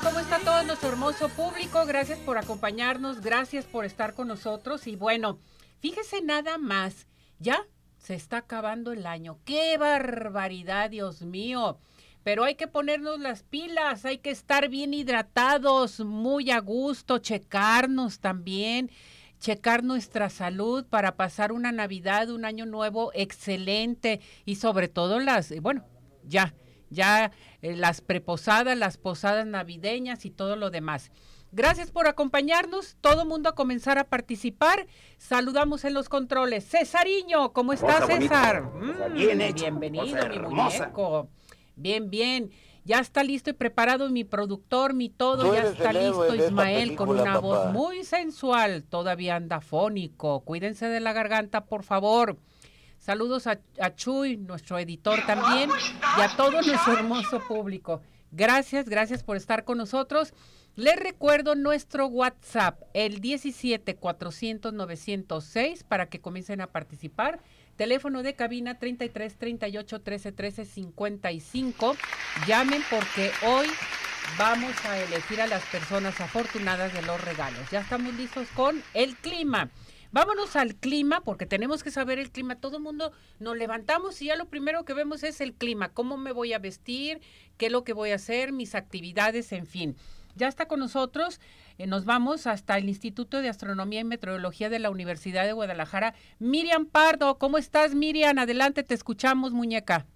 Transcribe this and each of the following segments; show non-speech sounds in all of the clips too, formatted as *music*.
¿Cómo está todo nuestro hermoso público? Gracias por acompañarnos, gracias por estar con nosotros y bueno, fíjese nada más, ya se está acabando el año. ¡Qué barbaridad, Dios mío! Pero hay que ponernos las pilas, hay que estar bien hidratados, muy a gusto, checarnos también, checar nuestra salud para pasar una Navidad, un año nuevo excelente y sobre todo las, bueno, ya, ya eh, las preposadas, las posadas navideñas y todo lo demás. Gracias por acompañarnos. Todo mundo a comenzar a participar. Saludamos en los controles. Cesariño, ¿cómo estás, César? Mm, bien hecho, bienvenido, mi muñeco. Bien, bien. Ya está listo y preparado mi productor, mi todo. Ya está héroe listo Ismael con una voz muy sensual. Todavía anda fónico. Cuídense de la garganta, por favor. Saludos a, a Chuy, nuestro editor también, y a todo nuestro hermoso público. Gracias, gracias por estar con nosotros. Les recuerdo nuestro WhatsApp, el 17 400 906, para que comiencen a participar. Teléfono de cabina 33 38 13 13 55. Llamen porque hoy vamos a elegir a las personas afortunadas de los regalos. Ya estamos listos con el clima. Vámonos al clima porque tenemos que saber el clima. Todo el mundo nos levantamos y ya lo primero que vemos es el clima. ¿Cómo me voy a vestir? ¿Qué es lo que voy a hacer? Mis actividades, en fin. Ya está con nosotros. eh, nos vamos hasta el Instituto de Astronomía y Meteorología de la Universidad de Guadalajara. Miriam Pardo, ¿cómo estás, Miriam? Adelante, te escuchamos, muñeca.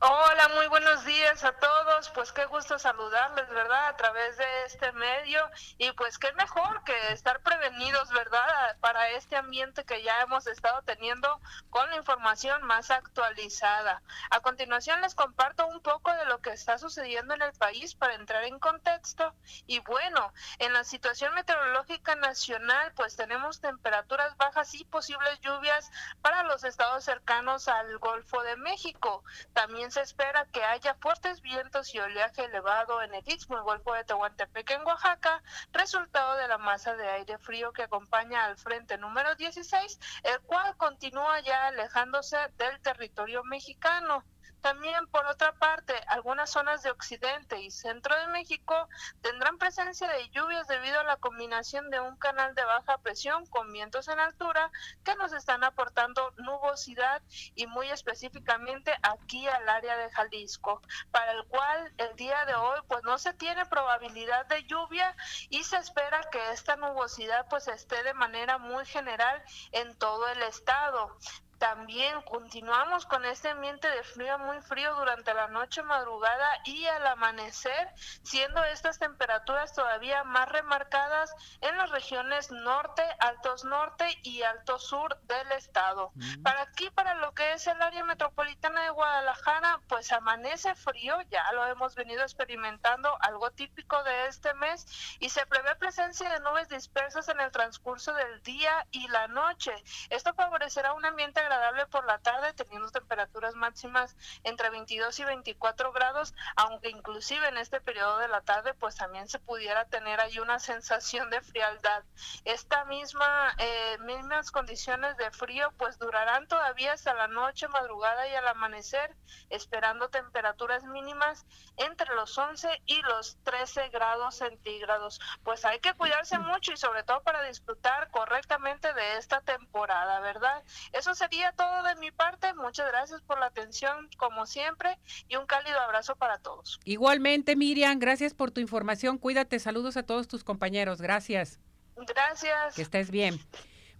Hola, muy buenos días a todos. Pues qué gusto saludarles, ¿verdad? A través de este medio. Y pues qué mejor que estar prevenidos, ¿verdad? Para este ambiente que ya hemos estado teniendo con la información más actualizada. A continuación les comparto un poco de lo que está sucediendo en el país para entrar en contexto. Y bueno, en la situación meteorológica nacional, pues tenemos temperaturas bajas y posibles lluvias para los estados cercanos al Golfo de México. También se espera que haya fuertes vientos y oleaje elevado en el Istmo y Golfo de Tehuantepec en Oaxaca, resultado de la masa de aire frío que acompaña al frente número 16, el cual continúa ya alejándose del territorio mexicano. También, por otra parte, algunas zonas de occidente y centro de México tendrán presencia de lluvias debido a la combinación de un canal de baja presión con vientos en altura que nos están aportando nubosidad y muy específicamente aquí al área de Jalisco, para el cual el día de hoy pues no se tiene probabilidad de lluvia y se espera que esta nubosidad pues esté de manera muy general en todo el estado. También continuamos con este ambiente de frío muy frío durante la noche, madrugada y al amanecer, siendo estas temperaturas todavía más remarcadas en las regiones norte, altos norte y alto sur del estado. Para aquí, para lo que es el área metropolitana de Guadalajara, pues amanece frío, ya lo hemos venido experimentando, algo típico de este mes, y se prevé presencia de nubes dispersas en el transcurso del día y la noche. Esto favorecerá un ambiente agradable por la tarde, teniendo temperaturas máximas entre 22 y 24 grados, aunque inclusive en este periodo de la tarde, pues también se pudiera tener ahí una sensación de frialdad. Esta misma, eh, mismas condiciones de frío, pues durarán todavía hasta la noche, madrugada y al amanecer, esperando temperaturas mínimas entre los 11 y los 13 grados centígrados. Pues hay que cuidarse mucho y sobre todo para disfrutar correctamente de esta temporada, ¿verdad? Eso sería todo de mi parte. Muchas gracias por la atención, como siempre, y un cálido abrazo para todos. Igualmente, Miriam, gracias por tu información. Cuídate, saludos a todos tus compañeros. Gracias. Gracias. Que estés bien.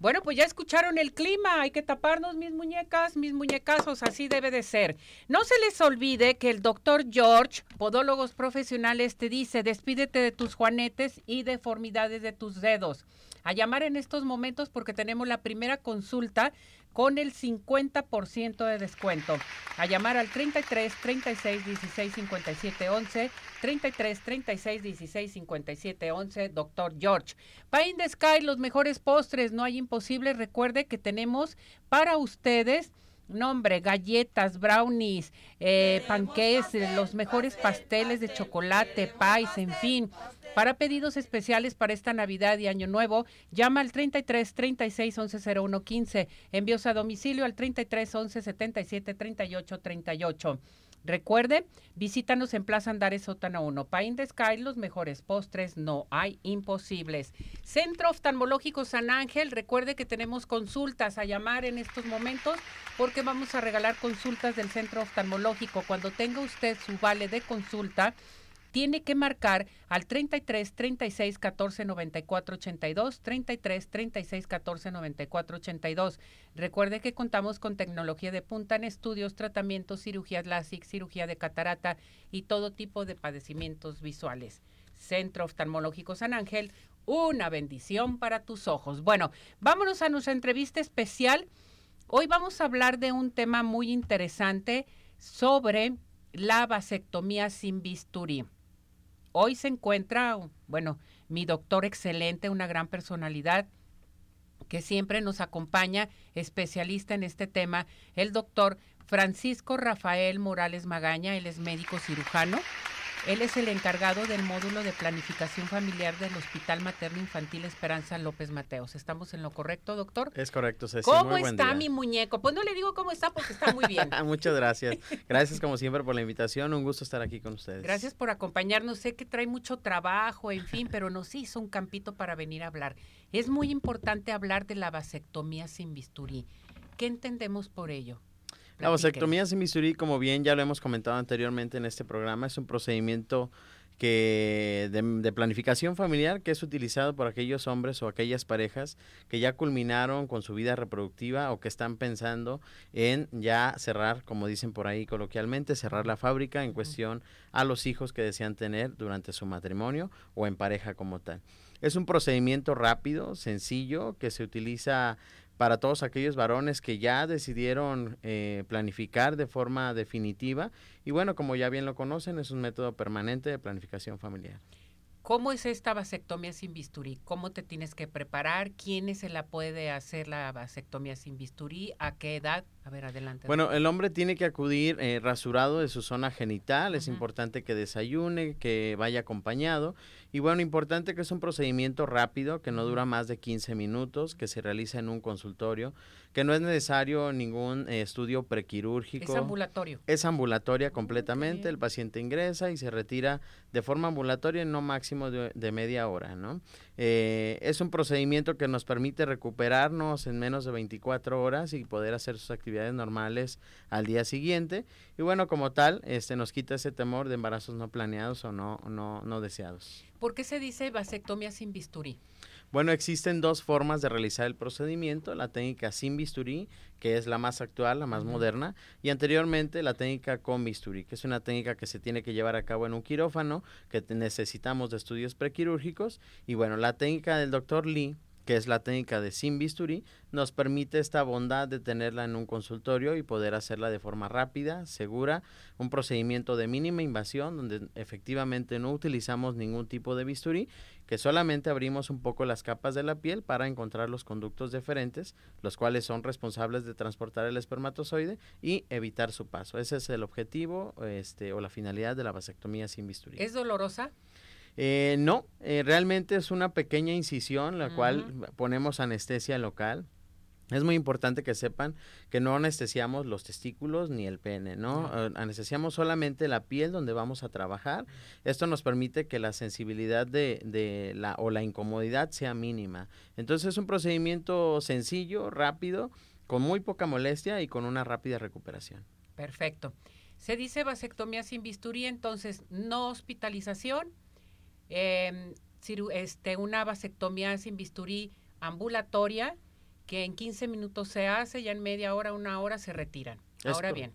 Bueno, pues ya escucharon el clima, hay que taparnos mis muñecas, mis muñecazos, así debe de ser. No se les olvide que el doctor George, podólogos profesionales, te dice, despídete de tus juanetes y deformidades de tus dedos. A llamar en estos momentos porque tenemos la primera consulta con el 50% de descuento. A llamar al 33 36 16 57 11, 33 36 16 57 11, doctor George. Pie in the Sky, los mejores postres, no hay imposible. Recuerde que tenemos para ustedes nombre, galletas, brownies, eh, panqués, los mejores pasteles de chocolate, pies, en fin. Para pedidos especiales para esta Navidad y Año Nuevo, llama al 33 36 11 01 15. Envíos a domicilio al 33 11 77 38 38. Recuerde, visítanos en Plaza Andares Sótano 1. Pain de Sky, los mejores postres, no hay imposibles. Centro Oftalmológico San Ángel, recuerde que tenemos consultas a llamar en estos momentos porque vamos a regalar consultas del Centro Oftalmológico. Cuando tenga usted su vale de consulta, tiene que marcar al 33 36 14 94 82, 33 36 14 94 82. Recuerde que contamos con tecnología de punta en estudios, tratamientos, cirugías LASIK, cirugía de catarata y todo tipo de padecimientos visuales. Centro Oftalmológico San Ángel, una bendición para tus ojos. Bueno, vámonos a nuestra entrevista especial. Hoy vamos a hablar de un tema muy interesante sobre la vasectomía sin bisturí. Hoy se encuentra, bueno, mi doctor excelente, una gran personalidad que siempre nos acompaña, especialista en este tema, el doctor Francisco Rafael Morales Magaña, él es médico cirujano él es el encargado del módulo de planificación familiar del Hospital Materno Infantil Esperanza López Mateos. ¿Estamos en lo correcto, doctor? Es correcto, Ceci. ¿Cómo está mi muñeco? Pues no le digo cómo está porque está muy bien. *laughs* Muchas gracias. Gracias como siempre por la invitación. Un gusto estar aquí con ustedes. Gracias por acompañarnos. Sé que trae mucho trabajo, en fin, pero nos hizo un campito para venir a hablar. Es muy importante hablar de la vasectomía sin bisturí. ¿Qué entendemos por ello? La vasectomía sin bisturí, como bien ya lo hemos comentado anteriormente en este programa, es un procedimiento que de, planificación familiar que es utilizado por aquellos hombres o aquellas parejas que ya culminaron con su vida reproductiva o que están pensando en ya cerrar, como dicen por ahí coloquialmente, cerrar la fábrica en cuestión a los hijos que desean tener durante su matrimonio o en pareja como tal. Es un procedimiento rápido, sencillo, que se utiliza para todos aquellos varones que ya decidieron eh, planificar de forma definitiva. Y bueno, como ya bien lo conocen, es un método permanente de planificación familiar. ¿Cómo es esta vasectomía sin bisturí? ¿Cómo te tienes que preparar? ¿Quién se la puede hacer la vasectomía sin bisturí? ¿A qué edad? A ver, adelante. Bueno, el hombre tiene que acudir eh, rasurado de su zona genital. Es importante que desayune, que vaya acompañado. Y bueno, importante que es un procedimiento rápido, que no dura más de 15 minutos, que se realiza en un consultorio, que no es necesario ningún eh, estudio prequirúrgico. Es ambulatorio. Es ambulatoria completamente. El paciente ingresa y se retira de forma ambulatoria en no máximo de, media hora, ¿no? Eh, es un procedimiento que nos permite recuperarnos en menos de 24 horas y poder hacer sus actividades normales al día siguiente. Y bueno, como tal, este nos quita ese temor de embarazos no planeados o no, no, no deseados. ¿Por qué se dice vasectomía sin bisturí? Bueno, existen dos formas de realizar el procedimiento, la técnica sin bisturí, que es la más actual, la más moderna, y anteriormente la técnica con bisturí, que es una técnica que se tiene que llevar a cabo en un quirófano, que necesitamos de estudios prequirúrgicos, y bueno, la técnica del doctor Lee que es la técnica de sin bisturí, nos permite esta bondad de tenerla en un consultorio y poder hacerla de forma rápida, segura, un procedimiento de mínima invasión donde efectivamente no utilizamos ningún tipo de bisturí, que solamente abrimos un poco las capas de la piel para encontrar los conductos deferentes, los cuales son responsables de transportar el espermatozoide y evitar su paso. Ese es el objetivo este, o la finalidad de la vasectomía sin bisturí. ¿Es dolorosa? Eh, no, eh, realmente es una pequeña incisión, la cual ponemos anestesia local. Es muy importante que sepan que no anestesiamos los testículos ni el pene, ¿no? Eh, anestesiamos solamente la piel donde vamos a trabajar. Esto nos permite que la sensibilidad de, de, la o la incomodidad sea mínima. Entonces es un procedimiento sencillo, rápido, con muy poca molestia y con una rápida recuperación. Perfecto. Se dice vasectomía sin bisturí, entonces no hospitalización, eh, este, una vasectomía sin bisturí ambulatoria que en 15 minutos se hace, ya en media hora, una hora se retiran. Ahora bien,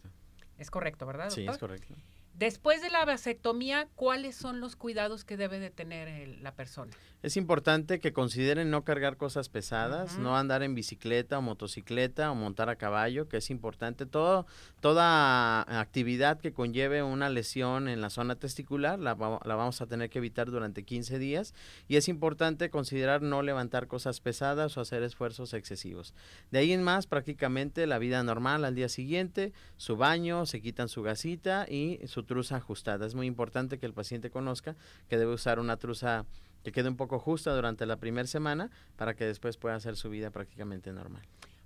es correcto, ¿verdad? Sí, es correcto. Después de la vasectomía, ¿cuáles son los cuidados que debe de tener la persona? Es importante que consideren no cargar cosas pesadas, no andar en bicicleta o motocicleta o montar a caballo, que es importante. Todo, toda actividad que conlleve una lesión en la zona testicular la, la, vamos a tener que evitar durante 15 días y es importante considerar no levantar cosas pesadas o hacer esfuerzos excesivos. De ahí en más, prácticamente la vida normal al día siguiente, su baño, se quitan su gasita y su truza ajustada. Es muy importante que el paciente conozca que debe usar una truza que quede un poco justa durante la primera semana para que después pueda hacer su vida prácticamente normal.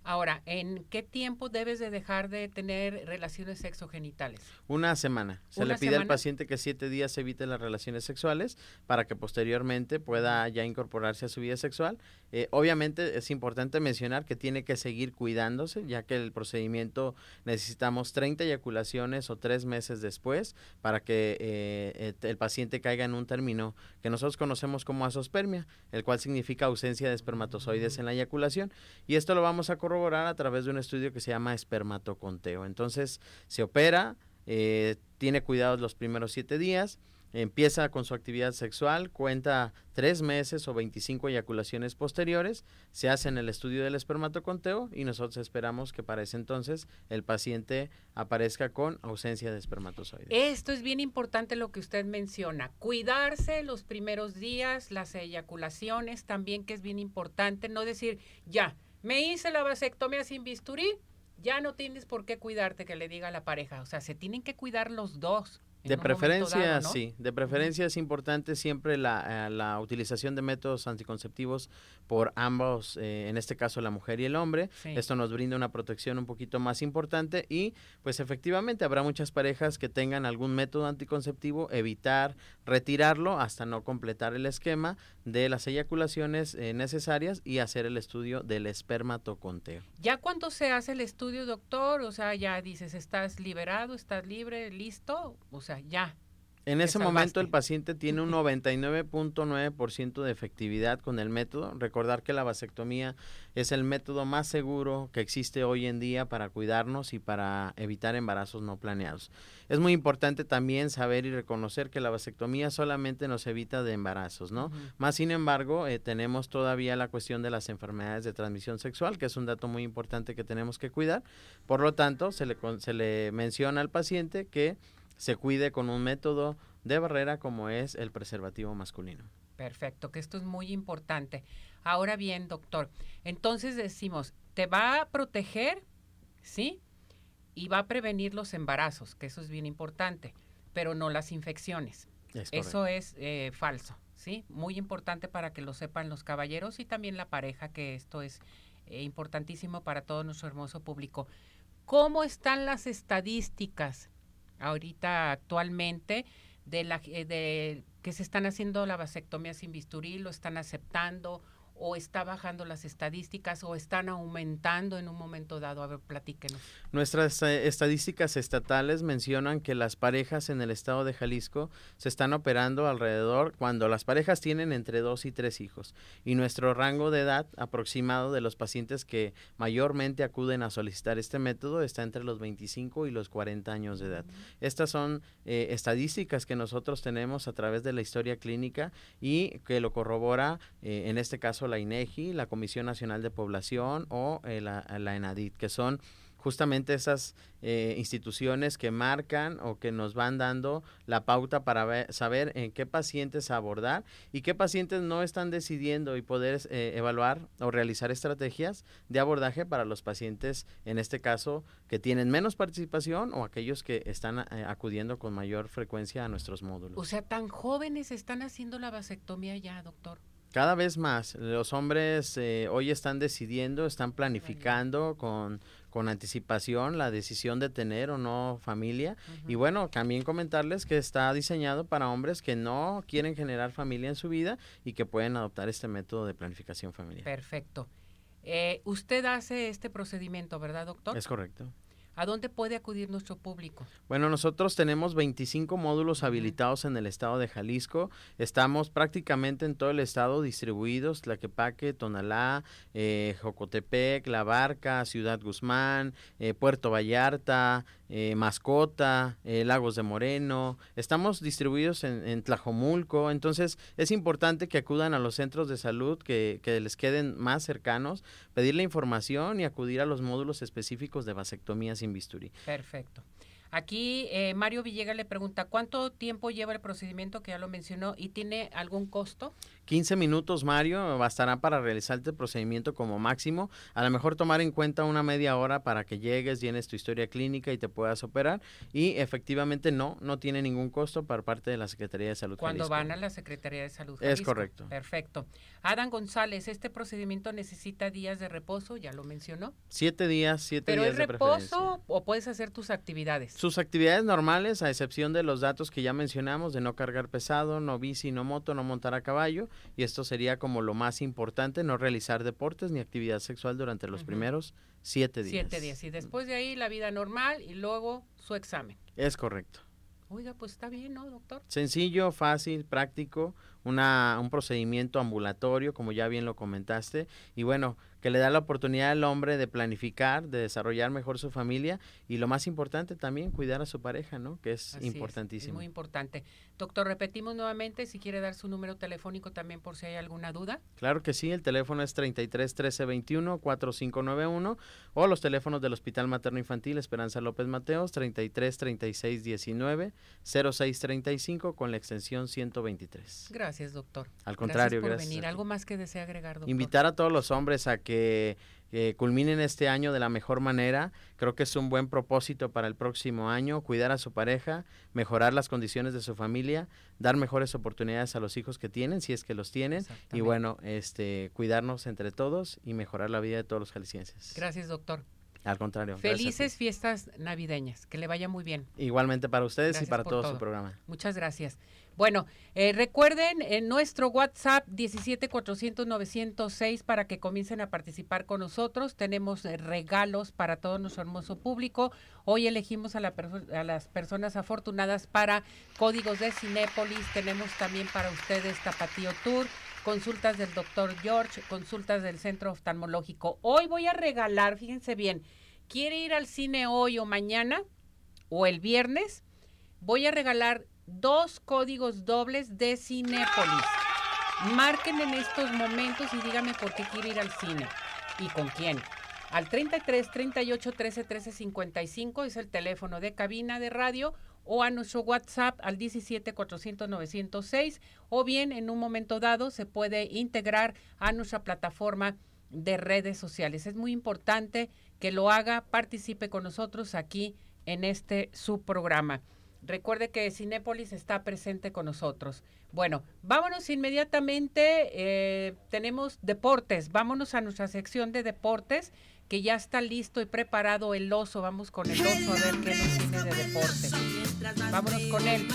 Ahora, ¿en qué tiempo debes de dejar de tener relaciones sexogenitales? Una semana. Se le pide al paciente que siete días evite las relaciones sexuales para que posteriormente pueda ya incorporarse a su vida sexual. Eh, obviamente es importante mencionar que tiene que seguir cuidándose, ya que el procedimiento necesitamos 30 eyaculaciones o tres meses después para que eh, el paciente caiga en un término que nosotros conocemos como asospermia, el cual significa ausencia de espermatozoides en la eyaculación. Y esto lo vamos a corroborar a través de un estudio que se llama espermatoconteo. Entonces, se opera, eh, tiene cuidados los primeros siete días, empieza con su actividad sexual, cuenta tres meses o 25 eyaculaciones posteriores, se hace en el estudio del espermatoconteo y nosotros esperamos que para ese entonces el paciente aparezca con ausencia de espermatozoides. Esto es bien importante lo que usted menciona, cuidarse los primeros días, las eyaculaciones también que es bien importante, no decir ya, me hice la vasectomía sin bisturí, ya no tienes por qué cuidarte que le diga a la pareja. O sea, se tienen que cuidar los dos. De preferencia, sí. De preferencia es importante siempre la, eh, la, utilización de métodos anticonceptivos por ambos, eh, en este caso la mujer y el hombre. Esto nos brinda una protección un poquito más importante y pues efectivamente habrá muchas parejas que tengan algún método anticonceptivo, evitar retirarlo hasta no completar el esquema de las eyaculaciones eh, necesarias y hacer el estudio del espermatoconteo. ¿Ya cuando se hace el estudio, doctor? O sea, ya dices, estás liberado, estás libre, listo, o sea, ya. En ese momento el paciente tiene un 99.9% de efectividad con el método. Recordar que la vasectomía es el método más seguro que existe hoy en día para cuidarnos y para evitar embarazos no planeados. Es muy importante también saber y reconocer que la vasectomía solamente nos evita de embarazos, ¿no? Más sin embargo, eh, tenemos todavía la cuestión de las enfermedades de transmisión sexual, que es un dato muy importante que tenemos que cuidar. Por lo tanto, se le, se le menciona al paciente que se cuide con un método de barrera como es el preservativo masculino. Perfecto, que esto es muy importante. Ahora bien, doctor, entonces decimos, te va a proteger, ¿sí? Y va a prevenir los embarazos, que eso es bien importante, pero no las infecciones. eso es eh, falso, ¿sí? Muy importante para que lo sepan los caballeros y también la pareja, que esto es eh, importantísimo para todo nuestro hermoso público. ¿Cómo están las estadísticas ahorita actualmente de, la, eh, de que se están haciendo la vasectomía sin bisturí, lo están aceptando o está bajando las estadísticas o están aumentando en un momento dado? A ver, platíquenos. Nuestras eh, estadísticas estatales mencionan que las parejas en el estado de Jalisco se están operando alrededor cuando las parejas tienen entre dos y tres hijos y nuestro rango de edad aproximado de los pacientes que mayormente acuden a solicitar este método está entre los 25 y los 40 años de edad. Estas son eh, estadísticas que nosotros tenemos a través de la historia clínica y que lo corrobora eh, en este caso la INEGI, la Comisión Nacional de Población o eh, la, ENADIT, que son justamente esas eh, instituciones que marcan o que nos van dando la pauta para saber en qué pacientes abordar y qué pacientes no están decidiendo y poder eh, evaluar o realizar estrategias de abordaje para los pacientes, en este caso, que tienen menos participación o aquellos que están acudiendo con mayor frecuencia a nuestros módulos. O sea, tan jóvenes están haciendo la vasectomía ya, doctor. Cada vez más, los hombres eh, hoy están decidiendo, están planificando con, con anticipación la decisión de tener o no familia. Y bueno, también comentarles que está diseñado para hombres que no quieren generar familia en su vida y que pueden adoptar este método de planificación familiar. Perfecto. Eh, usted hace este procedimiento, ¿verdad, doctor? Es correcto. ¿A dónde puede acudir nuestro público? Bueno, nosotros tenemos 25 módulos habilitados en el estado de Jalisco. Estamos prácticamente en todo el estado distribuidos, Tlaquepaque, Tonalá, eh, Jocotepec, La Barca, Ciudad Guzmán, eh, Puerto Vallarta, eh, Mascota, eh, Lagos de Moreno. Estamos distribuidos en, en, Tlajomulco. Entonces es importante que acudan a los centros de salud que, que les queden más cercanos, pedir la información y acudir a los módulos específicos de vasectomía Perfecto. Aquí eh, Mario Villegas le pregunta, ¿cuánto tiempo lleva el procedimiento que ya lo mencionó y tiene algún costo? 15 minutos, Mario, bastará para realizar este procedimiento como máximo. A lo mejor tomar en cuenta una media hora para que llegues, llenes tu historia clínica y te puedas operar. Y efectivamente no, no tiene ningún costo por parte de la Secretaría de Salud. Cuando Jalisco. van a la Secretaría de Salud. Es correcto. Perfecto. Adán González, ¿este procedimiento necesita días de reposo? Ya lo mencionó. Siete días, siete ¿Pero días es de reposo o puedes hacer tus actividades? Sus actividades normales, a excepción de los datos que ya mencionamos, de no cargar pesado, no bici, no moto, no montar a caballo, y esto sería como lo más importante, no realizar deportes ni actividad sexual durante los primeros siete días. Siete días. Y después de ahí la vida normal y luego su examen. Es correcto. Oiga, pues está bien, ¿no, doctor? Sencillo, fácil, práctico, una, un procedimiento ambulatorio, como ya bien lo comentaste, y bueno, que le da la oportunidad al hombre de planificar, de desarrollar mejor su familia y lo más importante también, cuidar a su pareja, ¿no? Que es Así importantísimo. Es, muy importante. Doctor, repetimos nuevamente si quiere dar su número telefónico también por si hay alguna duda. Claro que sí, el teléfono es 33 13 21 4591 o los teléfonos del Hospital Materno Infantil Esperanza López Mateos 33 36 19 06 35 con la extensión 123. Gracias, doctor. Al contrario, gracias por gracias. venir. ¿Algo más que desea agregar, doctor? Invitar a todos los hombres a que eh, culminen este año de la mejor manera. Creo que es un buen propósito para el próximo año, cuidar a su pareja, mejorar las condiciones de su familia, dar mejores oportunidades a los hijos que tienen, si es que los tienen, y bueno, este, cuidarnos entre todos y mejorar la vida de todos los jaliscienses. Gracias, doctor. Al contrario. Felices fiestas navideñas. Que le vaya muy bien. Igualmente para ustedes Gracias y para todo, todo. su programa. Muchas gracias. Bueno, eh, recuerden en nuestro WhatsApp 17 400 906 para que comiencen a participar con nosotros. Tenemos eh, regalos para todo nuestro hermoso público. Hoy elegimos a, la a las personas afortunadas para códigos de Cinépolis. Tenemos también para ustedes Tapatío Tour, consultas del doctor George, consultas del Centro Oftalmológico. Hoy voy a regalar, fíjense bien, ¿quiere ir al cine hoy o mañana o el viernes? Voy a regalar dos códigos dobles de Cinépolis. Marquen en estos momentos y díganme por qué quiere ir al cine y con quién. Al 33 38 13 13 55 es el teléfono de cabina de radio o a nuestro WhatsApp al 17 400 906 o bien en un momento dado se puede integrar a nuestra plataforma de redes sociales. Es muy importante que lo haga, participe con nosotros aquí en este su programa. Recuerde que Cinépolis está presente con nosotros. Bueno, vámonos inmediatamente. eh, tenemos deportes. Vámonos a nuestra sección de deportes, que ya está listo y preparado el oso. Vamos con el oso a ver qué nos tiene de deporte. Vámonos con él.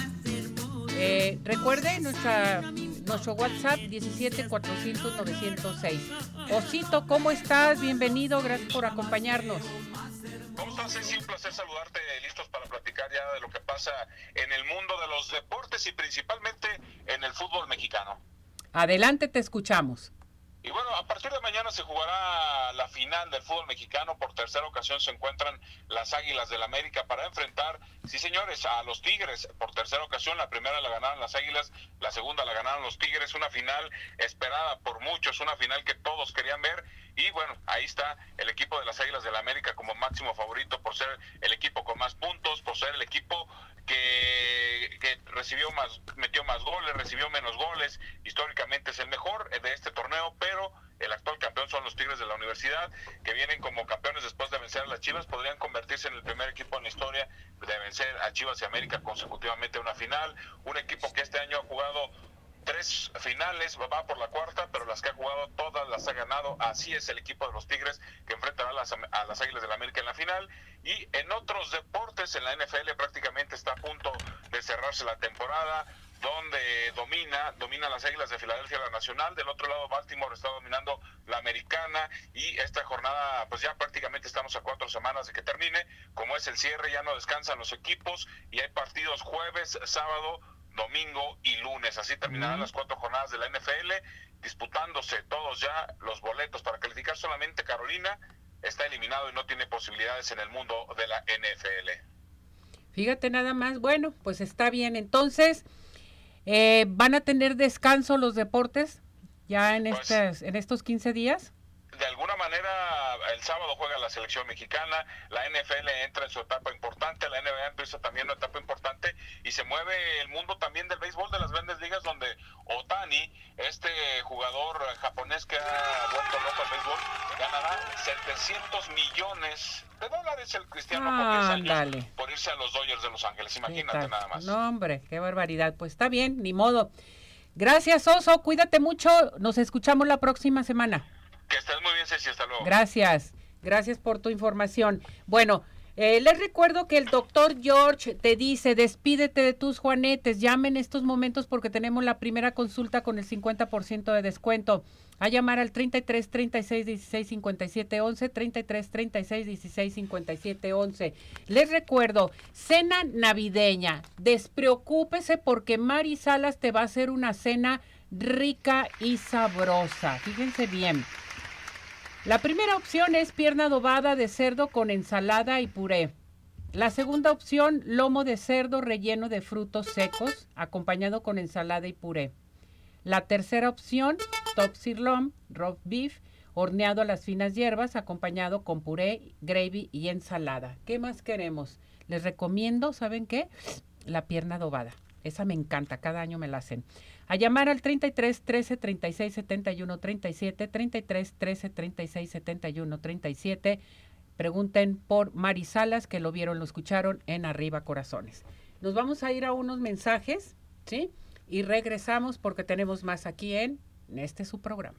Eh, recuerde nuestra, nuestro WhatsApp 17 400 906. Osito, ¿cómo estás? Bienvenido, gracias por acompañarnos. ¿Cómo estás? Es un placer saludarte, ya de lo que pasa en el mundo de los deportes y principalmente en el fútbol mexicano. Adelante, te escuchamos. Y bueno, a partir de mañana se jugará la final del fútbol mexicano. Por tercera ocasión se encuentran las Águilas del América para enfrentar, sí señores, a los Tigres. Por tercera ocasión, la primera la ganaron las Águilas, la segunda la ganaron los Tigres. Una final esperada por muchos, una final que todos querían ver. Y bueno, ahí está el equipo de las Águilas del América como máximo favorito por ser el equipo con más puntos, por ser el equipo que, que recibió más, metió más goles, recibió menos goles. Históricamente es el mejor de este torneo, pero el actual campeón son los Tigres de la Universidad, que vienen como campeones después de vencer a las Chivas, podrían convertirse en el primer equipo en la historia de vencer a Chivas y América consecutivamente en una final. Un equipo que este año ha jugado tres finales, va por la cuarta, pero las que ha jugado todas las ha ganado. Así es el equipo de los Tigres que enfrentará a las, a las Águilas del la América en la final. Y en otros deportes, en la NFL prácticamente está a punto de cerrarse la temporada. donde domina, domina las Águilas de Filadelfia la Nacional, del otro lado Baltimore está dominando la Americana y esta jornada pues ya prácticamente estamos a cuatro semanas de que termine, como es el cierre ya no descansan los equipos y hay partidos jueves, sábado, domingo y lunes, así terminarán las cuatro jornadas de la NFL, disputándose todos ya los boletos para calificar solamente Carolina está eliminado y no tiene posibilidades en el mundo de la NFL. Fíjate nada más, bueno, pues está bien. Entonces, eh, ¿van a tener descanso los deportes ya en, Pues- estas, en estos 15 días? De alguna manera el sábado juega la selección mexicana, la NFL entra en su etapa importante, la NBA empieza también una etapa importante y se mueve el mundo también del béisbol de las grandes ligas donde Otani, este jugador japonés que ha vuelto loco al béisbol, ganará 700 millones de dólares el cristiano por 10 años Ándale. por irse a los Dodgers de Los Ángeles. ¿Qué Imagínate nada más. No, hombre, qué barbaridad. Pues está bien, ni modo. Gracias, Oso. Cuídate mucho. Nos escuchamos la próxima semana. Gracias. Gracias por tu información. Bueno, eh, les recuerdo que el doctor George te dice, despídete de tus juanetes, llame en estos momentos porque tenemos la primera consulta con el 50% de descuento. A llamar al 33 36 16 57 11, 33 36 16 57 11. Les recuerdo, cena navideña. Despreocúpese porque Mari Salas te va a hacer una cena rica y sabrosa. Fíjense bien. La primera opción es pierna adobada de cerdo con ensalada y puré. La segunda opción, lomo de cerdo relleno de frutos secos, acompañado con ensalada y puré. La tercera opción, top sirloin, roast beef, horneado a las finas hierbas, acompañado con puré, gravy y ensalada. ¿Qué más queremos? Les recomiendo, ¿saben qué? La pierna adobada. Esa me encanta, cada año me la hacen. A llamar al 33 13 36 71 37, 33 13 36 71 37. Pregunten por Mari Salas, que lo vieron, lo escucharon en Arriba Corazones. Nos vamos a ir a unos mensajes, ¿sí? Y regresamos porque tenemos más aquí en este su programa.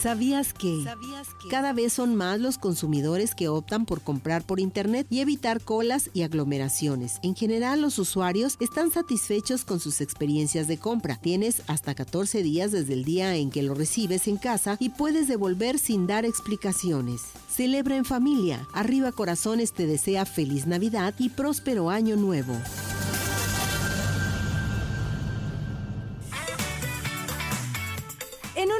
¿Sabías que? Cada vez son más los consumidores que optan por comprar por Internet y evitar colas y aglomeraciones. En general, los usuarios están satisfechos con sus experiencias de compra. Tienes hasta 14 días desde el día en que lo recibes en casa y puedes devolver sin dar explicaciones. Celebra en familia. Arriba Corazones te desea feliz Navidad y próspero año nuevo.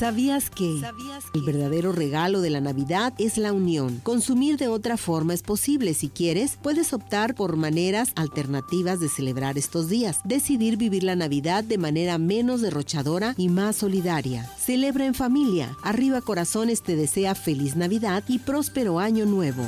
¿Sabías que? El verdadero regalo de la Navidad es la unión. Consumir de otra forma es posible. Si quieres, puedes optar por maneras alternativas de celebrar estos días. Decidir vivir la Navidad de manera menos derrochadora y más solidaria. Celebra en familia. Arriba Corazones te desea feliz Navidad y próspero año nuevo.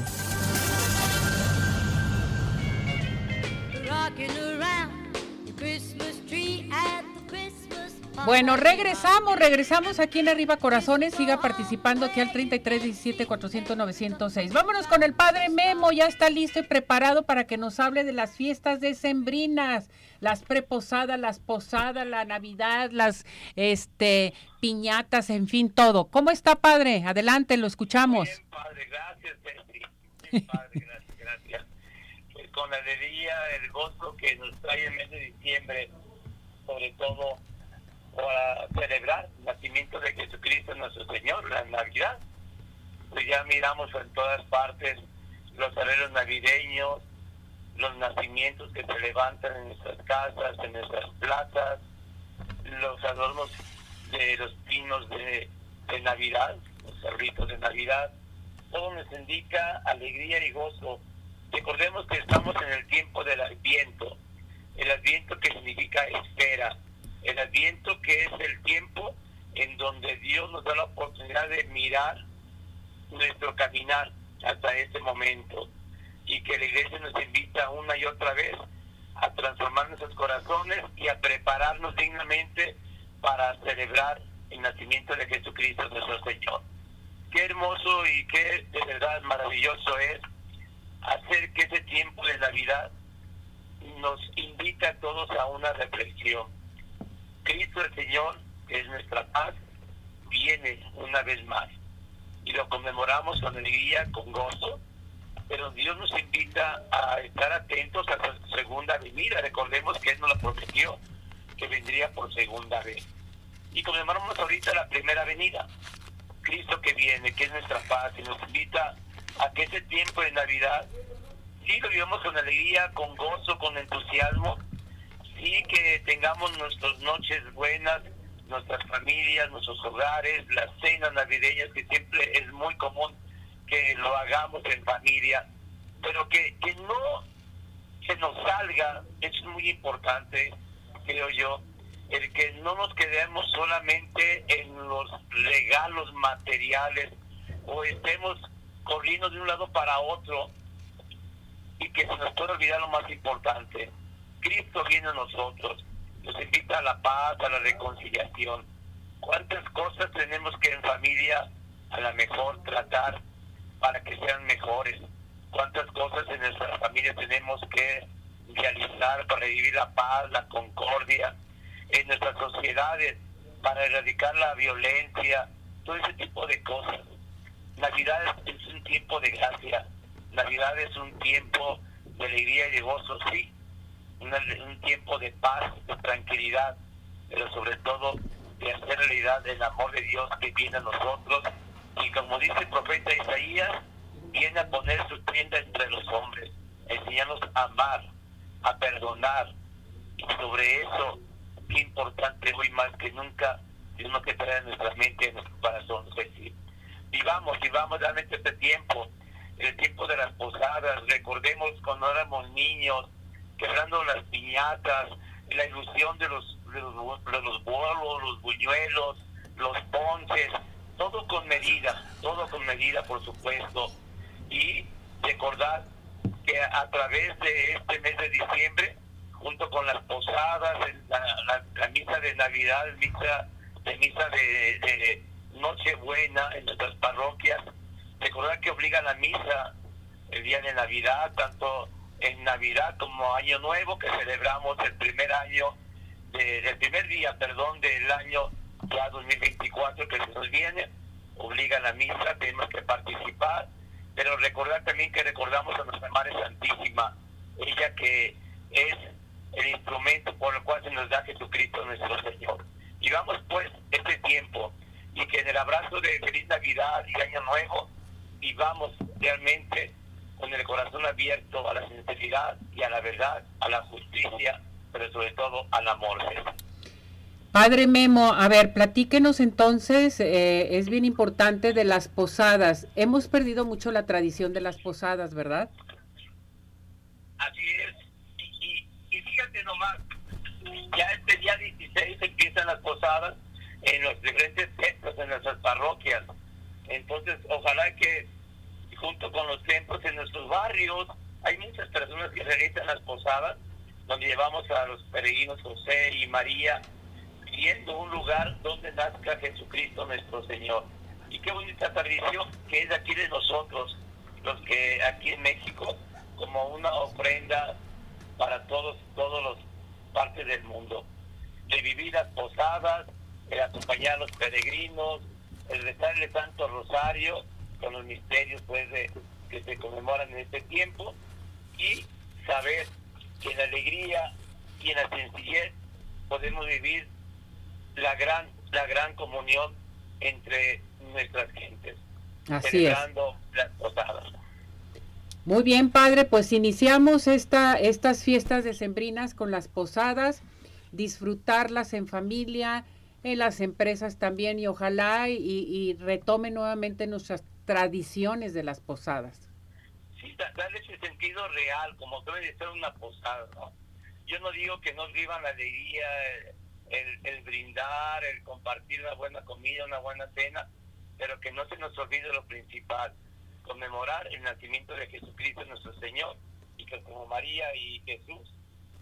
Bueno, regresamos, regresamos aquí en Arriba Corazones. Siga participando aquí al 33 17 400 906. Vámonos con el padre Memo, ya está listo y preparado para que nos hable de las fiestas decembrinas, las preposadas, las posadas, la Navidad, las este piñatas, en fin, todo. ¿Cómo está, padre? Adelante, lo escuchamos. Padre, gracias, *laughs* Bien, padre, gracias, gracias. Pues con la alegría, el gozo que nos trae el mes de diciembre, sobre todo para celebrar el nacimiento de Jesucristo nuestro Señor, la Navidad. Pues ya miramos en todas partes los arreglos navideños, los nacimientos que se levantan en nuestras casas, en nuestras plazas, los adornos de los pinos de, Navidad, los arbritos de Navidad. Todo nos indica alegría y gozo. Recordemos que estamos en el tiempo del Adviento, el Adviento que significa espera el Adviento que es el tiempo en donde Dios nos da la oportunidad de mirar nuestro caminar hasta este momento y que la iglesia nos invita una y otra vez a transformar nuestros corazones y a prepararnos dignamente para celebrar el nacimiento de Jesucristo nuestro Señor. Qué hermoso y qué de verdad maravilloso es hacer que ese tiempo de Navidad nos invita a todos a una reflexión Cristo el Señor, es nuestra paz, viene una vez más. Y lo conmemoramos con alegría, con gozo, pero Dios nos invita a estar atentos a su segunda venida. Recordemos que Él nos lo prometió, que vendría por segunda vez. Y conmemoramos ahorita la primera venida. Cristo que viene, que es nuestra paz, y nos invita a que ese tiempo de Navidad sí lo vivamos con alegría, con gozo, con entusiasmo, y que tengamos nuestras noches buenas, nuestras familias, nuestros hogares, las cenas navideñas, que siempre es muy común que lo hagamos en familia, pero que, que no se nos salga, es muy importante, creo yo, el que no nos quedemos solamente en los regalos materiales o estemos corriendo de un lado para otro y que se nos pueda olvidar lo más importante, Cristo viene a nosotros, nos invita a la paz, a la reconciliación. ¿Cuántas cosas tenemos que en familia a la mejor tratar para que sean mejores? ¿Cuántas cosas en nuestra familia tenemos que realizar para vivir la paz, la concordia en nuestras sociedades, para erradicar la violencia, todo ese tipo de cosas? Navidad es un tiempo de gracia, Navidad es un tiempo de alegría y de gozo, sí, un tiempo de paz, de tranquilidad, pero sobre todo de hacer realidad el amor de Dios que viene a nosotros. Y como dice el profeta Isaías, viene a poner su tienda entre los hombres, enseñarnos a amar, a perdonar. Y sobre eso, qué importante hoy más que nunca, tenemos que traer en nuestra mente, en nuestro corazón. Decir, vivamos, vivamos realmente este tiempo, el tiempo de las posadas. Recordemos cuando éramos niños, quebrando las piñatas, la ilusión de los, de los, los bolos, los buñuelos, los ponches, todo con medida, todo con medida, por supuesto. Y recordar que a través de este mes de diciembre, junto con las posadas, la, misa de Navidad, misa de misa de, de Nochebuena en nuestras parroquias, recordar que obliga la misa el día de Navidad, tanto en Navidad como Año Nuevo, que celebramos el primer año, de, el primer día, perdón, del año ya 2024 que se nos viene, obliga a la misa, tenemos que participar, pero recordar también que recordamos a nuestra Madre Santísima, ella que es el instrumento por el cual se nos da Jesucristo nuestro Señor. Y vamos pues este tiempo y que en el abrazo de Feliz Navidad y Año Nuevo vivamos realmente con el corazón abierto a la sinceridad y a la verdad, a la justicia, pero sobre todo al amor. Padre Memo, a ver, platíquenos entonces, eh, es bien importante de las posadas. Hemos perdido mucho la tradición de las posadas, ¿verdad? Así es. Y, y, fíjate nomás, ya este día 16 empiezan las posadas en los diferentes centros, en nuestras parroquias. Entonces, ojalá que junto con los templos en nuestros barrios. Hay muchas personas que realizan las posadas donde llevamos a los peregrinos José y María, pidiendo un lugar donde nazca Jesucristo nuestro Señor. Y qué bonita tradición que es aquí de nosotros, los que aquí en México, como una ofrenda para todos, todos los partes del mundo. De vivir las posadas, de acompañar a los peregrinos, el rezar el Santo Rosario con los misterios pues de, que se conmemoran en este tiempo y saber que en la alegría y en la sencillez podemos vivir la gran, la gran comunión entre nuestras gentes, Así celebrando las posadas. Muy bien, padre, pues iniciamos esta, estas fiestas decembrinas con las posadas, disfrutarlas en familia, en las empresas también y ojalá y, y retome nuevamente nuestras tradiciones de las posadas. Sí, darle ese sentido real, como debe de ser una posada, ¿no? Yo no digo que no vivan la alegría, el, brindar, el compartir una buena comida, una buena cena, pero que no se nos olvide lo principal, conmemorar el nacimiento de Jesucristo nuestro Señor, y que como María y Jesús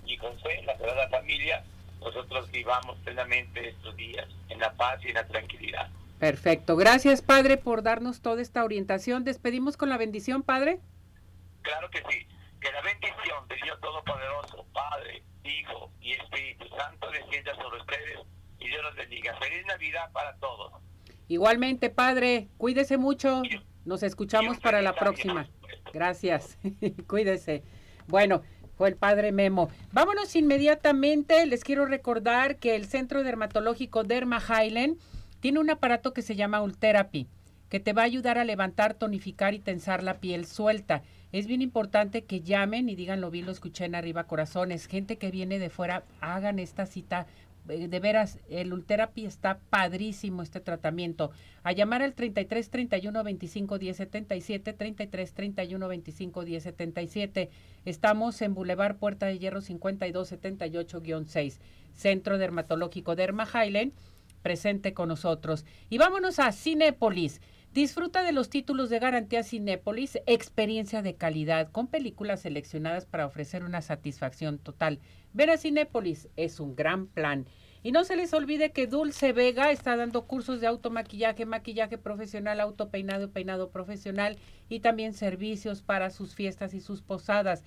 y José, la Sagrada Familia, nosotros vivamos plenamente estos días en la paz y en la tranquilidad. Perfecto. Gracias, Padre, por darnos toda esta orientación. Despedimos con la bendición, Padre. Claro que sí. Que la bendición de Dios Todopoderoso, Padre, Hijo y Espíritu Santo descienda sobre ustedes y Dios los bendiga. Feliz Navidad para todos. Igualmente, Padre, cuídese mucho. Nos escuchamos para la próxima. Gracias. *laughs* Cuídese. Bueno, fue el padre Memo. Vámonos inmediatamente. Les quiero recordar que el Centro Dermatológico Derma Highland tiene un aparato que se llama Ultherapy, que te va a ayudar a levantar, tonificar y tensar la piel suelta. Es bien importante que llamen y digan lo vi, lo escuché en arriba corazones. Gente que viene de fuera, hagan esta cita. Eh, De veras, el Ultherapy está padrísimo este tratamiento. A llamar al 33 31 25 10 77, 33 31 25 10 77. Estamos en Boulevard Puerta de Hierro 52 78-6, Centro Dermatológico Derma Highland, presente con nosotros. Y vámonos a Cinépolis. Disfruta de los títulos de garantía Cinépolis, experiencia de calidad, con películas seleccionadas para ofrecer una satisfacción total. Ver a Cinépolis es un gran plan. Y no se les olvide que Dulce Vega está dando cursos de automaquillaje, maquillaje profesional, autopeinado, peinado profesional y también servicios para sus fiestas y sus posadas.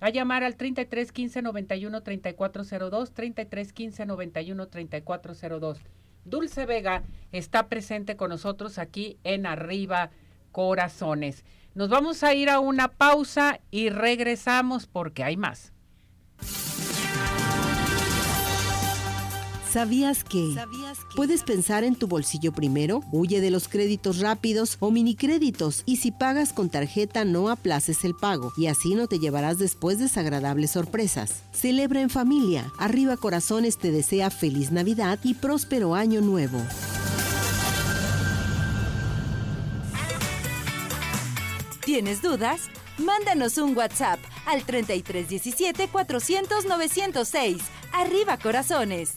A llamar al 33 15 91 3402, 33 15 91 3402. Dulce Vega está presente con nosotros aquí en Arriba Corazones. Nos vamos a ir a una pausa y regresamos porque hay más. ¿Sabías que? Puedes pensar en tu bolsillo primero, huye de los créditos rápidos o minicréditos y si pagas con tarjeta no aplaces el pago y así no te llevarás después desagradables sorpresas. Celebra en familia. Arriba Corazones te desea feliz Navidad y próspero año nuevo. ¿Tienes dudas? Mándanos un WhatsApp al 3317 400 906. Arriba corazones.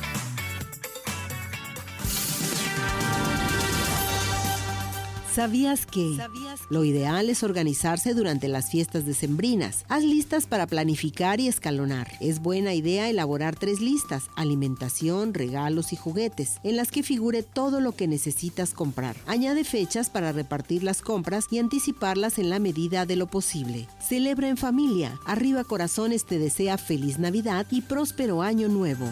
¿Sabías que? Lo ideal es organizarse durante las fiestas decembrinas. Haz listas para planificar y escalonar. Es buena idea elaborar tres listas, alimentación, regalos y juguetes, en las que figure todo lo que necesitas comprar. Añade fechas para repartir las compras y anticiparlas en la medida de lo posible. Celebra en familia. Arriba Corazones te desea feliz Navidad y próspero año nuevo.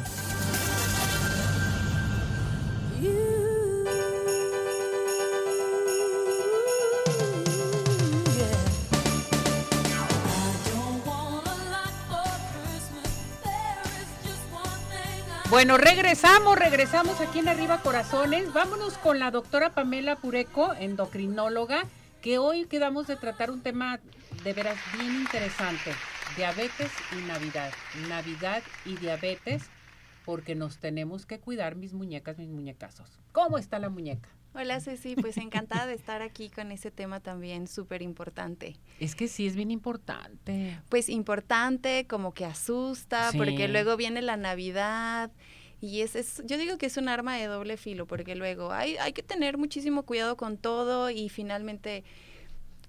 Bueno, regresamos, regresamos aquí en Arriba Corazones. Vámonos con la doctora Pamela Pureco, endocrinóloga, que hoy quedamos de tratar un tema de veras bien interesante. Diabetes y Navidad. Navidad y diabetes. porque nos tenemos que cuidar mis muñecas, mis muñecazos. ¿Cómo está la muñeca? Hola Ceci, pues encantada de estar aquí con ese tema también súper importante. Es que sí, es bien importante. Pues importante, como que asusta, porque luego viene la Navidad y es, es, yo digo que es un arma de doble filo, porque luego hay, hay que tener muchísimo cuidado con todo y finalmente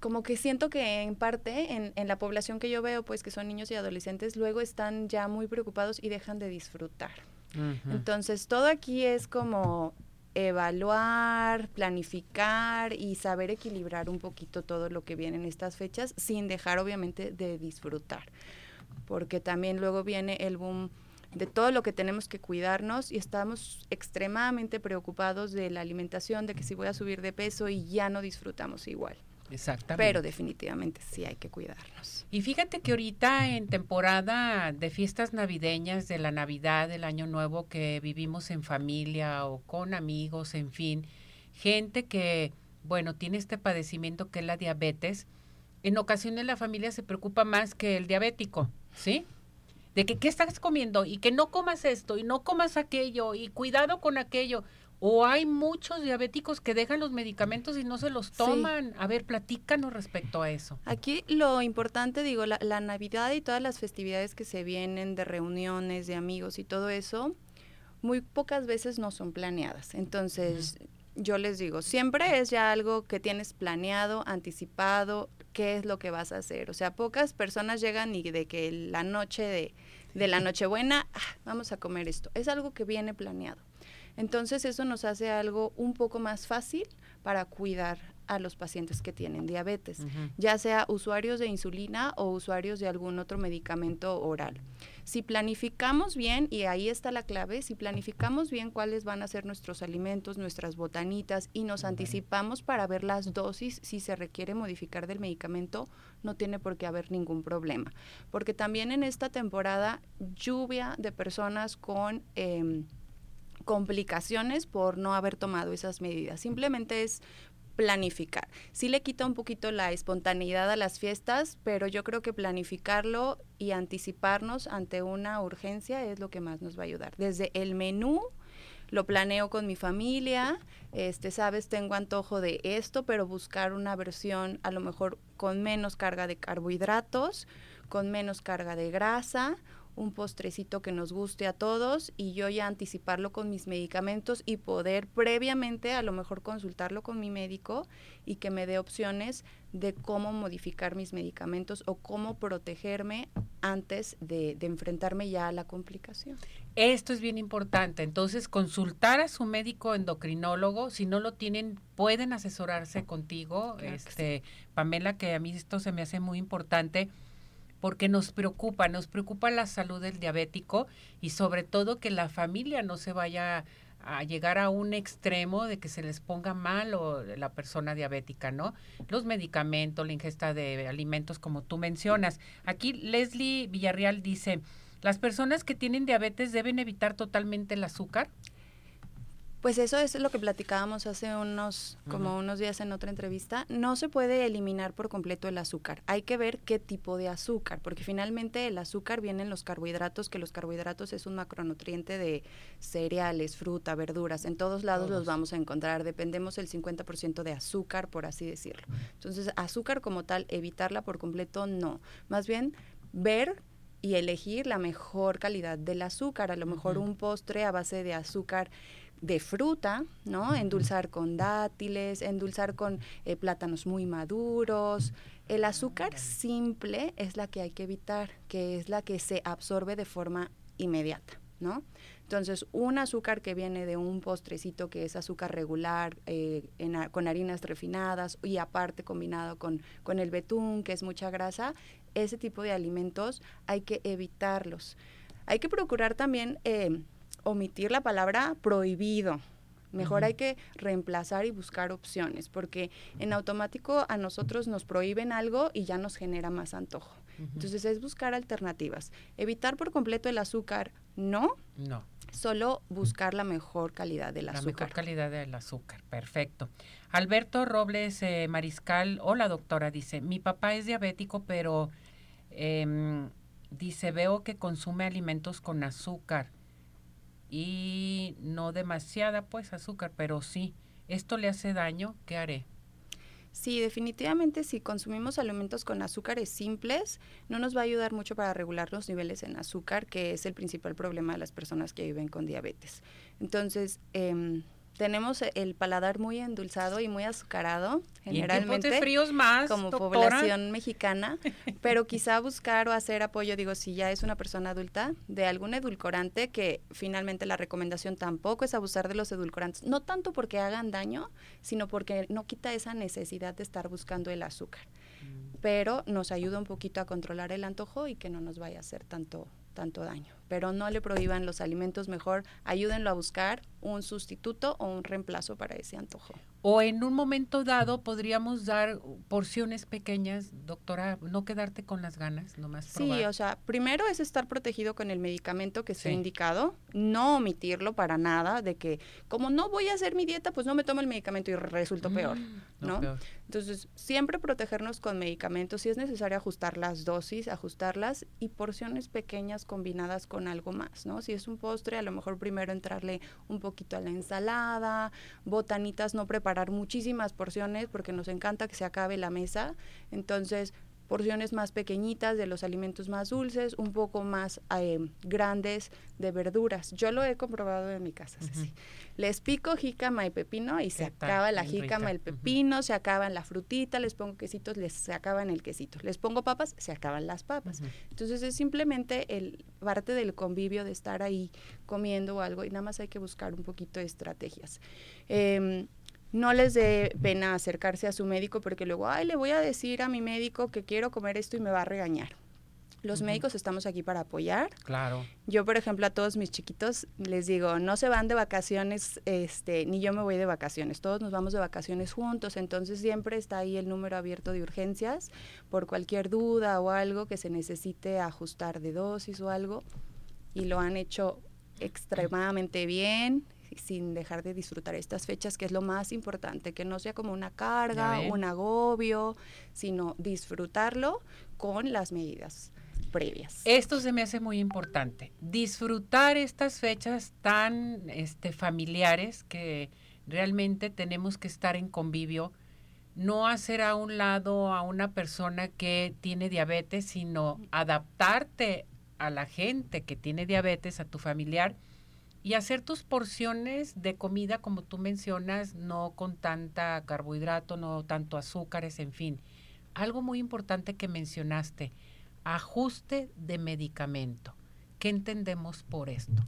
como que siento que en parte en, en, la población que yo veo, pues que son niños y adolescentes, luego están ya muy preocupados y dejan de disfrutar. Entonces, todo aquí es como evaluar, planificar y saber equilibrar un poquito todo lo que viene en estas fechas sin dejar obviamente de disfrutar. Porque también luego viene el boom de todo lo que tenemos que cuidarnos y estamos extremadamente preocupados de la alimentación, de que si voy a subir de peso y ya no disfrutamos igual. Exactamente. Pero definitivamente sí hay que cuidarnos. Y fíjate que ahorita en temporada de fiestas navideñas, de la Navidad, del Año Nuevo, que vivimos en familia o con amigos, en fin, gente que, bueno, tiene este padecimiento que es la diabetes, en ocasiones la familia se preocupa más que el diabético, ¿sí? De que qué estás comiendo y que no comas esto y no comas aquello y cuidado con aquello. O hay muchos diabéticos que dejan los medicamentos y no se los toman. A ver, platícanos respecto a eso. Aquí lo importante, digo, la, Navidad y todas las festividades que se vienen de reuniones, de amigos y todo eso, muy pocas veces no son planeadas. Entonces, yo les digo, siempre es ya algo que tienes planeado, anticipado, qué es lo que vas a hacer. O sea, pocas personas llegan y de que la noche de, de la *laughs* Nochebuena, ah, vamos a comer esto. Es algo que viene planeado. Entonces eso nos hace algo un poco más fácil para cuidar a los pacientes que tienen diabetes, ya sea usuarios de insulina o usuarios de algún otro medicamento oral. Si planificamos bien, y ahí está la clave, si planificamos bien cuáles van a ser nuestros alimentos, nuestras botanitas, y nos anticipamos para ver las dosis, si se requiere modificar del medicamento, no tiene por qué haber ningún problema. Porque también en esta temporada, lluvia de personas con... Eh, complicaciones por no haber tomado esas medidas. Simplemente es planificar. Sí le quita un poquito la espontaneidad a las fiestas, pero yo creo que planificarlo y anticiparnos ante una urgencia es lo que más nos va a ayudar. Desde el menú lo planeo con mi familia, este, sabes, tengo antojo de esto, pero buscar una versión a lo mejor con menos carga de carbohidratos, con menos carga de grasa un postrecito que nos guste a todos y yo ya anticiparlo con mis medicamentos y poder previamente a lo mejor consultarlo con mi médico y que me dé opciones de cómo modificar mis medicamentos o cómo protegerme antes de, enfrentarme ya a la complicación. Esto es bien importante. Entonces, consultar a su médico endocrinólogo. Si no lo tienen, pueden asesorarse contigo. este, Pamela, que a mí esto se me hace muy importante porque nos preocupa, nos preocupa la salud del diabético y sobre todo que la familia no se vaya a llegar a un extremo de que se les ponga mal o la persona diabética, ¿no? Los medicamentos, la ingesta de alimentos como tú mencionas. Aquí Leslie Villarreal dice, ¿las personas que tienen diabetes deben evitar totalmente el azúcar? Pues eso es lo que platicábamos hace unos, como unos días en otra entrevista. No se puede eliminar por completo el azúcar. Hay que ver qué tipo de azúcar, porque finalmente el azúcar viene en los carbohidratos, que los carbohidratos es un macronutriente de cereales, fruta, verduras. En todos lados los vamos a encontrar. Dependemos el 50% de azúcar, por así decirlo. Entonces, azúcar como tal, evitarla por completo, no. Más bien, ver y elegir la mejor calidad del azúcar. A lo mejor un postre a base de azúcar de fruta, ¿no? Endulzar con dátiles, endulzar con eh, plátanos muy maduros. El azúcar simple es la que hay que evitar, que es la que se absorbe de forma inmediata, ¿no? Entonces, un azúcar que viene de un postrecito que es azúcar regular, eh, con harinas refinadas y aparte combinado con, con el betún, que es mucha grasa, ese tipo de alimentos hay que evitarlos. Hay que procurar también... Eh, omitir la palabra prohibido. Mejor hay que reemplazar y buscar opciones, porque en automático a nosotros nos prohíben algo y ya nos genera más antojo. Entonces es buscar alternativas. Evitar por completo el azúcar, no. No. Solo buscar la mejor calidad del azúcar. La mejor calidad del azúcar, perfecto. Alberto Robles eh, Mariscal, hola doctora, dice, mi papá es diabético, pero em, dice, veo que consume alimentos con azúcar y no demasiada pues azúcar, pero sí, esto le hace daño, ¿qué haré? Sí, definitivamente si consumimos alimentos con azúcares simples, no nos va a ayudar mucho para regular los niveles en azúcar, que es el principal problema de las personas que viven con diabetes. Entonces, eh, tenemos el paladar muy endulzado y muy azucarado, generalmente. Y fríos más, como población mexicana, *laughs* pero quizá buscar o hacer apoyo, digo, si ya es una persona adulta, de algún edulcorante, que finalmente la recomendación tampoco es abusar de los edulcorantes, no tanto porque hagan daño, sino porque no quita esa necesidad de estar buscando el azúcar. Mm. Pero nos ayuda un poquito a controlar el antojo y que no nos vaya a hacer tanto tanto daño. Pero no le prohíban los alimentos, mejor ayúdenlo a buscar un sustituto o un reemplazo para ese antojo. O en un momento dado podríamos dar porciones pequeñas, doctora, no quedarte con las ganas, nomás probar. Sí, o sea, primero es estar protegido con el medicamento que esté indicado, no omitirlo para nada, de que como no voy a hacer mi dieta, pues no me tomo el medicamento y resulto mm, peor, ¿no? Entonces, siempre protegernos con medicamentos, si es necesario ajustar las dosis, ajustarlas y porciones pequeñas combinadas con algo más, ¿no? Si es un postre, a lo mejor primero entrarle un poquito a la ensalada, botanitas no preparadas muchísimas porciones porque nos encanta que se acabe la mesa. Entonces, porciones más pequeñitas de los alimentos más dulces, un poco más eh, grandes de verduras. Yo lo he comprobado en mi casa. Les pico jícama y pepino y se acaba la jícama, el pepino, se acaban la frutita, les pongo quesitos, les se acaban el quesito. Les pongo papas, se acaban las papas. Entonces es simplemente el parte del convivio de estar ahí comiendo algo y nada más hay que buscar un poquito de estrategias. Eh, no les dé pena acercarse a su médico porque luego, ay, le voy a decir a mi médico que quiero comer esto y me va a regañar. Los médicos estamos aquí para apoyar. Claro. Yo, por ejemplo, a todos mis chiquitos les digo, no se van de vacaciones, este, ni yo me voy de vacaciones, todos nos vamos de vacaciones juntos, entonces siempre está ahí el número abierto de urgencias por cualquier duda o algo que se necesite ajustar de dosis o algo y lo han hecho extremadamente bien sin dejar de disfrutar estas fechas, que es lo más importante, que no sea como una carga, un agobio, sino disfrutarlo con las medidas previas. Esto se me hace muy importante, disfrutar estas fechas tan este, familiares que realmente tenemos que estar en convivio, no hacer a un lado a una persona que tiene diabetes, sino adaptarte a la gente que tiene diabetes, a tu familiar, y hacer tus porciones de comida, como tú mencionas, no con tanta carbohidrato, no tanto azúcares, en fin. Algo muy importante que mencionaste, ajuste de medicamento. ¿Qué entendemos por esto?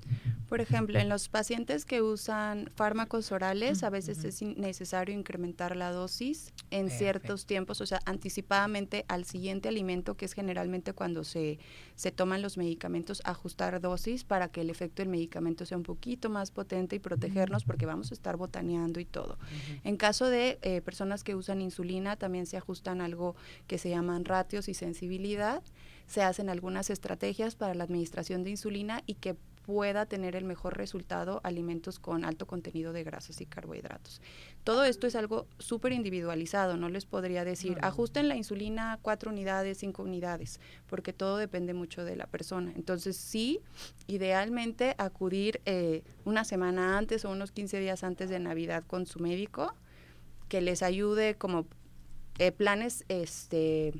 Por ejemplo, en los pacientes que usan fármacos orales, a veces es necesario incrementar la dosis en ciertos tiempos, o sea, anticipadamente al siguiente alimento, que es generalmente cuando se, se toman los medicamentos, ajustar dosis para que el efecto del medicamento sea un poquito más potente y protegernos, porque vamos a estar botaneando y todo. En caso de eh, personas que usan insulina, también se ajustan algo que se llaman ratios y sensibilidad se hacen algunas estrategias para la administración de insulina y que pueda tener el mejor resultado alimentos con alto contenido de grasas y carbohidratos. Todo esto es algo súper individualizado, no les podría decir, ajusten la insulina cuatro unidades, cinco unidades, porque todo depende mucho de la persona. Entonces sí, idealmente acudir eh, una semana antes o unos 15 días antes de Navidad con su médico, que les ayude como eh, planes este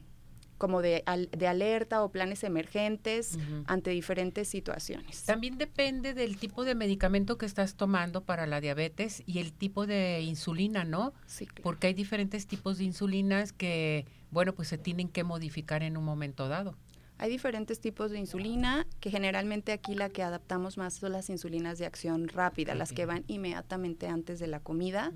como de, de alerta o planes emergentes ante diferentes situaciones. También depende del tipo de medicamento que estás tomando para la diabetes y el tipo de insulina, ¿no? Sí. Porque hay diferentes tipos de insulinas que, bueno, pues se tienen que modificar en un momento dado. Hay diferentes tipos de insulina, que generalmente aquí la que adaptamos más son las insulinas de acción rápida, las que van inmediatamente antes de la comida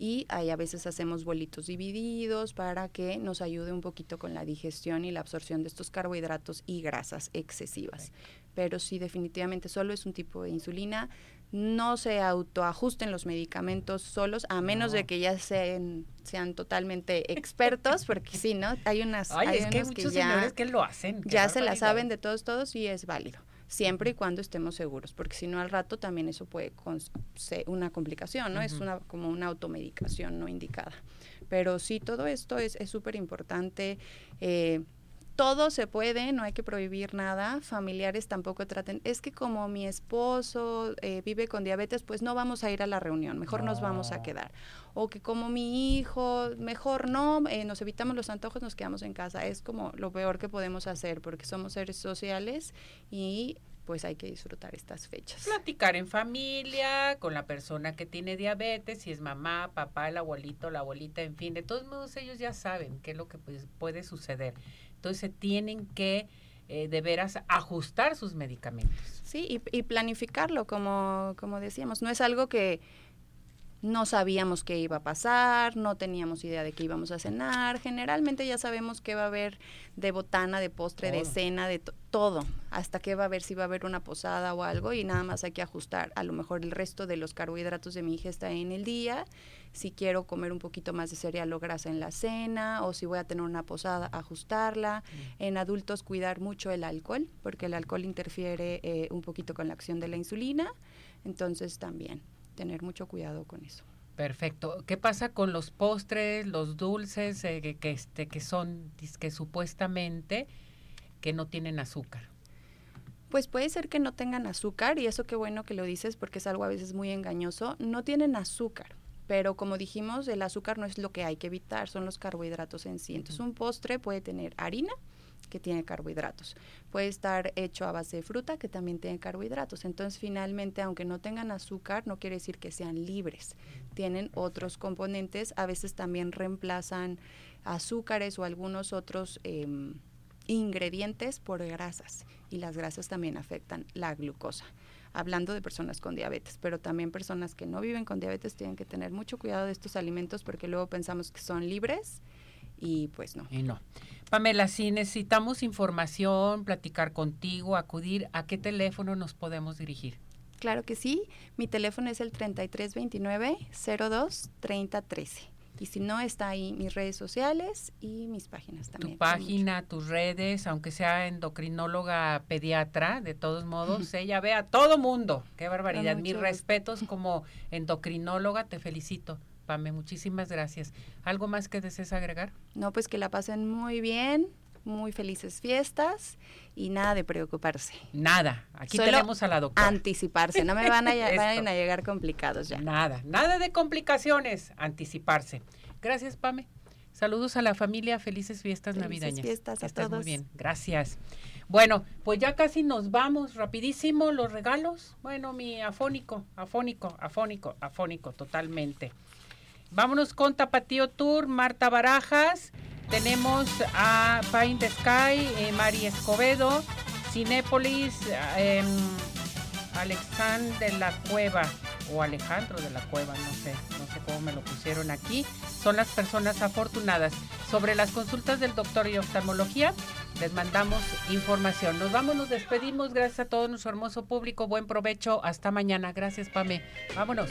y ahí a veces hacemos bolitos divididos para que nos ayude un poquito con la digestión y la absorción de estos carbohidratos y grasas excesivas. Pero sí, definitivamente solo es un tipo de insulina. No se autoajusten los medicamentos solos, a menos de que ya sean, sean totalmente expertos, porque sí, ¿no? Hay unas hay es que muchos señores que lo hacen. Ya se la saben de todos, todos y es válido siempre y cuando estemos seguros, porque si no al rato también eso puede ser una complicación, ¿no? Es una como una automedicación no indicada. Pero sí, todo esto es súper importante. Eh, todo se puede, no hay que prohibir nada. Familiares tampoco traten. Es que como mi esposo eh, vive con diabetes, pues no vamos a ir a la reunión, mejor nos vamos a quedar. O que como mi hijo, mejor no, eh, nos evitamos los antojos, nos quedamos en casa. Es como lo peor que podemos hacer porque somos seres sociales y pues hay que disfrutar estas fechas. Platicar en familia, con la persona que tiene diabetes, si es mamá, papá, el abuelito, la abuelita, en fin, de todos modos ellos ya saben qué es lo que pues, puede suceder. Entonces tienen que eh, de veras ajustar sus medicamentos. Sí, y, y planificarlo, como, como decíamos, no es algo que no sabíamos qué iba a pasar, no teníamos idea de qué íbamos a cenar. Generalmente ya sabemos qué va a haber de botana, de postre, de cena, de todo, hasta qué va a haber, si va a haber una posada o algo y nada más hay que ajustar. A lo mejor el resto de los carbohidratos de mi ingesta en el día, si quiero comer un poquito más de cereal o grasa en la cena o si voy a tener una posada, ajustarla. Mm. En adultos cuidar mucho el alcohol, porque el alcohol interfiere eh, un poquito con la acción de la insulina, entonces también tener mucho cuidado con eso. Perfecto. ¿Qué pasa con los postres, los dulces eh, que, que, este, que son que supuestamente que no tienen azúcar? Pues puede ser que no tengan azúcar y eso qué bueno que lo dices porque es algo a veces muy engañoso. No tienen azúcar, pero como dijimos, el azúcar no es lo que hay que evitar, son los carbohidratos en sí. Entonces un postre puede tener harina, que tiene carbohidratos. Puede estar hecho a base de fruta, que también tiene carbohidratos. Entonces, finalmente, aunque no tengan azúcar, no quiere decir que sean libres. Tienen otros componentes, a veces también reemplazan azúcares o algunos otros em, ingredientes por grasas. Y las grasas también afectan la glucosa hablando de personas con diabetes, pero también personas que no viven con diabetes tienen que tener mucho cuidado de estos alimentos porque luego pensamos que son libres y pues no. Y no. Pamela, si necesitamos información, platicar contigo, acudir, ¿a qué teléfono nos podemos dirigir? Claro que sí, mi teléfono es el 3329-02-3013. Y si no, está ahí mis redes sociales y mis páginas también. Tu página, tus redes, aunque sea endocrinóloga pediatra, de todos modos, *laughs* ella ve a todo mundo. Qué barbaridad. Mis respetos como endocrinóloga, te felicito. Pame, muchísimas gracias. ¿Algo más que desees agregar? No, pues que la pasen muy bien, muy felices fiestas y nada de preocuparse. Nada. Aquí tenemos a la doctora. Anticiparse, no me van a, *laughs* vayan a llegar complicados ya. Nada, nada de complicaciones, anticiparse. Gracias, Pame. Saludos a la familia, felices fiestas felices navideñas. fiestas a Estás todos. muy bien, gracias. Bueno, pues ya casi nos vamos, rapidísimo, los regalos. Bueno, mi afónico, afónico, afónico, afónico, totalmente. Vámonos con Tapatío Tour, Marta Barajas. Tenemos a Pine the Sky, eh, Mari Escobedo, Cinépolis, eh, Alexandre de la Cueva o Alejandro de la Cueva, no sé, no sé cómo me lo pusieron aquí. Son las personas afortunadas. Sobre las consultas del doctor y oftalmología, les mandamos información. Nos vamos, nos despedimos. Gracias a todo nuestro hermoso público. Buen provecho. Hasta mañana. Gracias, Pame. Vámonos.